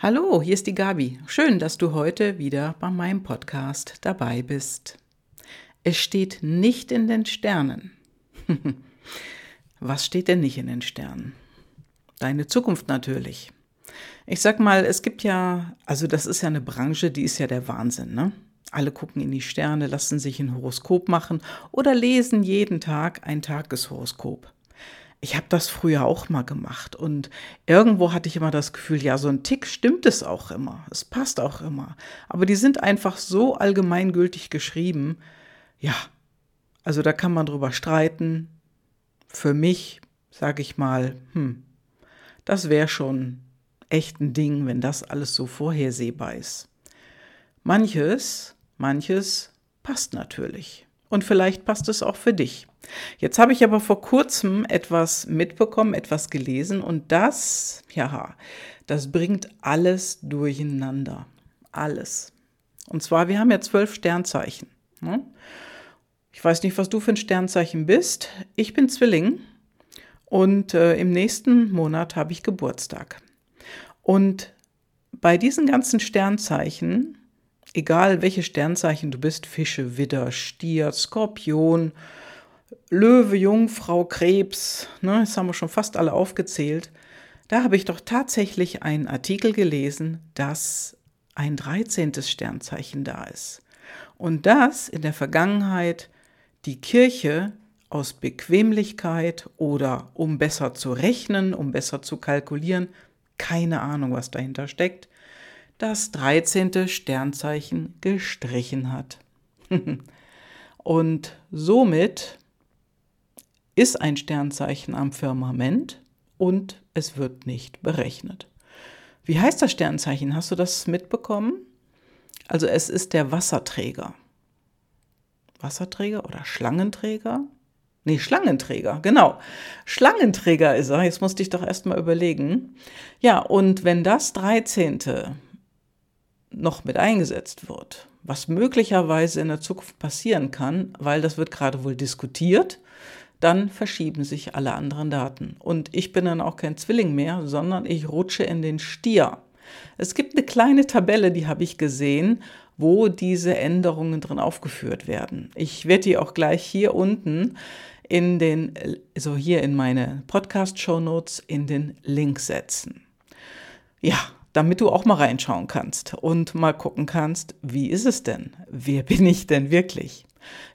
Hallo, hier ist die Gabi. Schön, dass du heute wieder bei meinem Podcast dabei bist. Es steht nicht in den Sternen. Was steht denn nicht in den Sternen? Deine Zukunft natürlich. Ich sag mal, es gibt ja, also das ist ja eine Branche, die ist ja der Wahnsinn, ne? Alle gucken in die Sterne, lassen sich ein Horoskop machen oder lesen jeden Tag ein Tageshoroskop. Ich habe das früher auch mal gemacht und irgendwo hatte ich immer das Gefühl, ja, so ein Tick stimmt es auch immer, es passt auch immer. Aber die sind einfach so allgemeingültig geschrieben, ja, also da kann man drüber streiten. Für mich, sage ich mal, hm, das wäre schon echt ein Ding, wenn das alles so vorhersehbar ist. Manches, manches passt natürlich. Und vielleicht passt es auch für dich. Jetzt habe ich aber vor kurzem etwas mitbekommen, etwas gelesen und das, ja, das bringt alles durcheinander. Alles. Und zwar, wir haben ja zwölf Sternzeichen. Ne? Ich weiß nicht, was du für ein Sternzeichen bist. Ich bin Zwilling und äh, im nächsten Monat habe ich Geburtstag. Und bei diesen ganzen Sternzeichen, egal welche Sternzeichen du bist, Fische, Widder, Stier, Skorpion, Löwe, Jungfrau, Krebs, ne, das haben wir schon fast alle aufgezählt, da habe ich doch tatsächlich einen Artikel gelesen, dass ein 13. Sternzeichen da ist. Und das in der Vergangenheit die Kirche aus Bequemlichkeit oder um besser zu rechnen, um besser zu kalkulieren, keine Ahnung, was dahinter steckt, das 13. Sternzeichen gestrichen hat. Und somit ist ein Sternzeichen am Firmament und es wird nicht berechnet. Wie heißt das Sternzeichen? Hast du das mitbekommen? Also es ist der Wasserträger. Wasserträger oder Schlangenträger? Nee, Schlangenträger, genau. Schlangenträger ist er. Jetzt musste ich doch erst mal überlegen. Ja, und wenn das 13. noch mit eingesetzt wird, was möglicherweise in der Zukunft passieren kann, weil das wird gerade wohl diskutiert, dann verschieben sich alle anderen Daten. Und ich bin dann auch kein Zwilling mehr, sondern ich rutsche in den Stier. Es gibt eine kleine Tabelle, die habe ich gesehen, wo diese Änderungen drin aufgeführt werden. Ich werde die auch gleich hier unten in den, so hier in meine Podcast-Show Notes in den Link setzen. Ja, damit du auch mal reinschauen kannst und mal gucken kannst, wie ist es denn? Wer bin ich denn wirklich?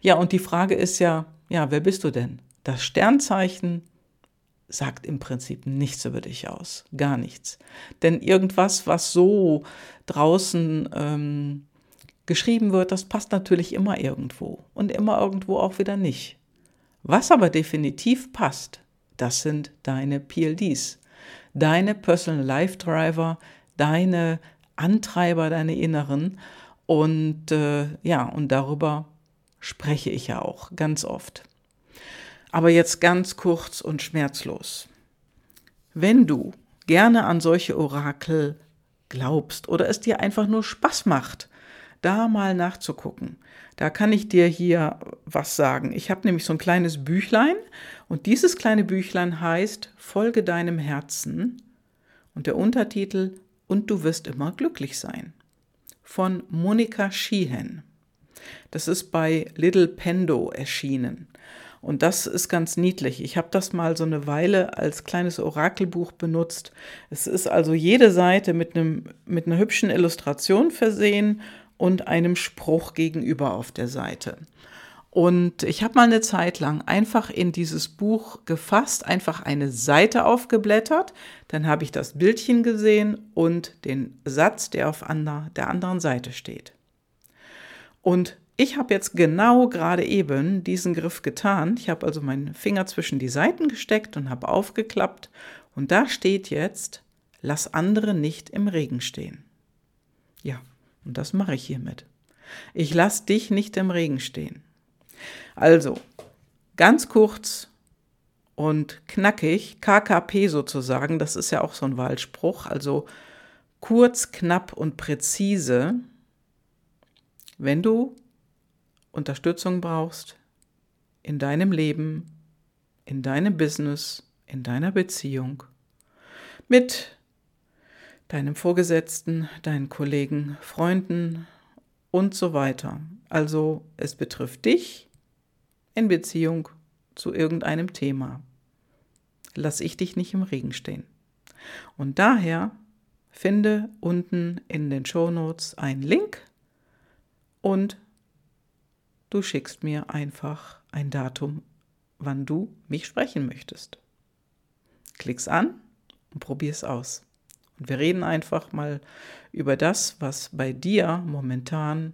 Ja, und die Frage ist ja, ja, wer bist du denn? Das Sternzeichen sagt im Prinzip nichts über dich aus, gar nichts. Denn irgendwas, was so draußen ähm, geschrieben wird, das passt natürlich immer irgendwo und immer irgendwo auch wieder nicht. Was aber definitiv passt, das sind deine PLDs, deine Personal Life Driver, deine Antreiber, deine Inneren. Und äh, ja, und darüber spreche ich ja auch ganz oft. Aber jetzt ganz kurz und schmerzlos. Wenn du gerne an solche Orakel glaubst oder es dir einfach nur Spaß macht, da mal nachzugucken. Da kann ich dir hier was sagen. Ich habe nämlich so ein kleines Büchlein und dieses kleine Büchlein heißt Folge deinem Herzen und der Untertitel Und du wirst immer glücklich sein von Monika Sheehan. Das ist bei Little Pendo erschienen. Und das ist ganz niedlich. Ich habe das mal so eine Weile als kleines Orakelbuch benutzt. Es ist also jede Seite mit, einem, mit einer hübschen Illustration versehen und einem Spruch gegenüber auf der Seite. Und ich habe mal eine Zeit lang einfach in dieses Buch gefasst, einfach eine Seite aufgeblättert, dann habe ich das Bildchen gesehen und den Satz, der auf der anderen Seite steht. Und ich habe jetzt genau gerade eben diesen Griff getan. Ich habe also meinen Finger zwischen die Seiten gesteckt und habe aufgeklappt und da steht jetzt, lass andere nicht im Regen stehen. Ja, und das mache ich hiermit. Ich lasse dich nicht im Regen stehen. Also, ganz kurz und knackig, KKP sozusagen, das ist ja auch so ein Wahlspruch, also kurz, knapp und präzise. Wenn du Unterstützung brauchst in deinem Leben, in deinem Business, in deiner Beziehung, mit deinem Vorgesetzten, deinen Kollegen, Freunden und so weiter. Also es betrifft dich in Beziehung zu irgendeinem Thema. Lass ich dich nicht im Regen stehen. Und daher finde unten in den Show Notes einen Link und du schickst mir einfach ein Datum, wann du mich sprechen möchtest. Klick's an und probier's aus. Und wir reden einfach mal über das, was bei dir momentan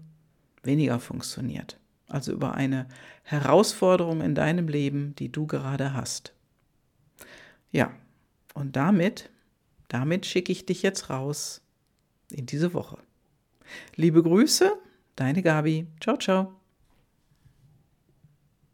weniger funktioniert. Also über eine Herausforderung in deinem Leben, die du gerade hast. Ja, und damit, damit schicke ich dich jetzt raus in diese Woche. Liebe Grüße, deine Gabi. Ciao, ciao.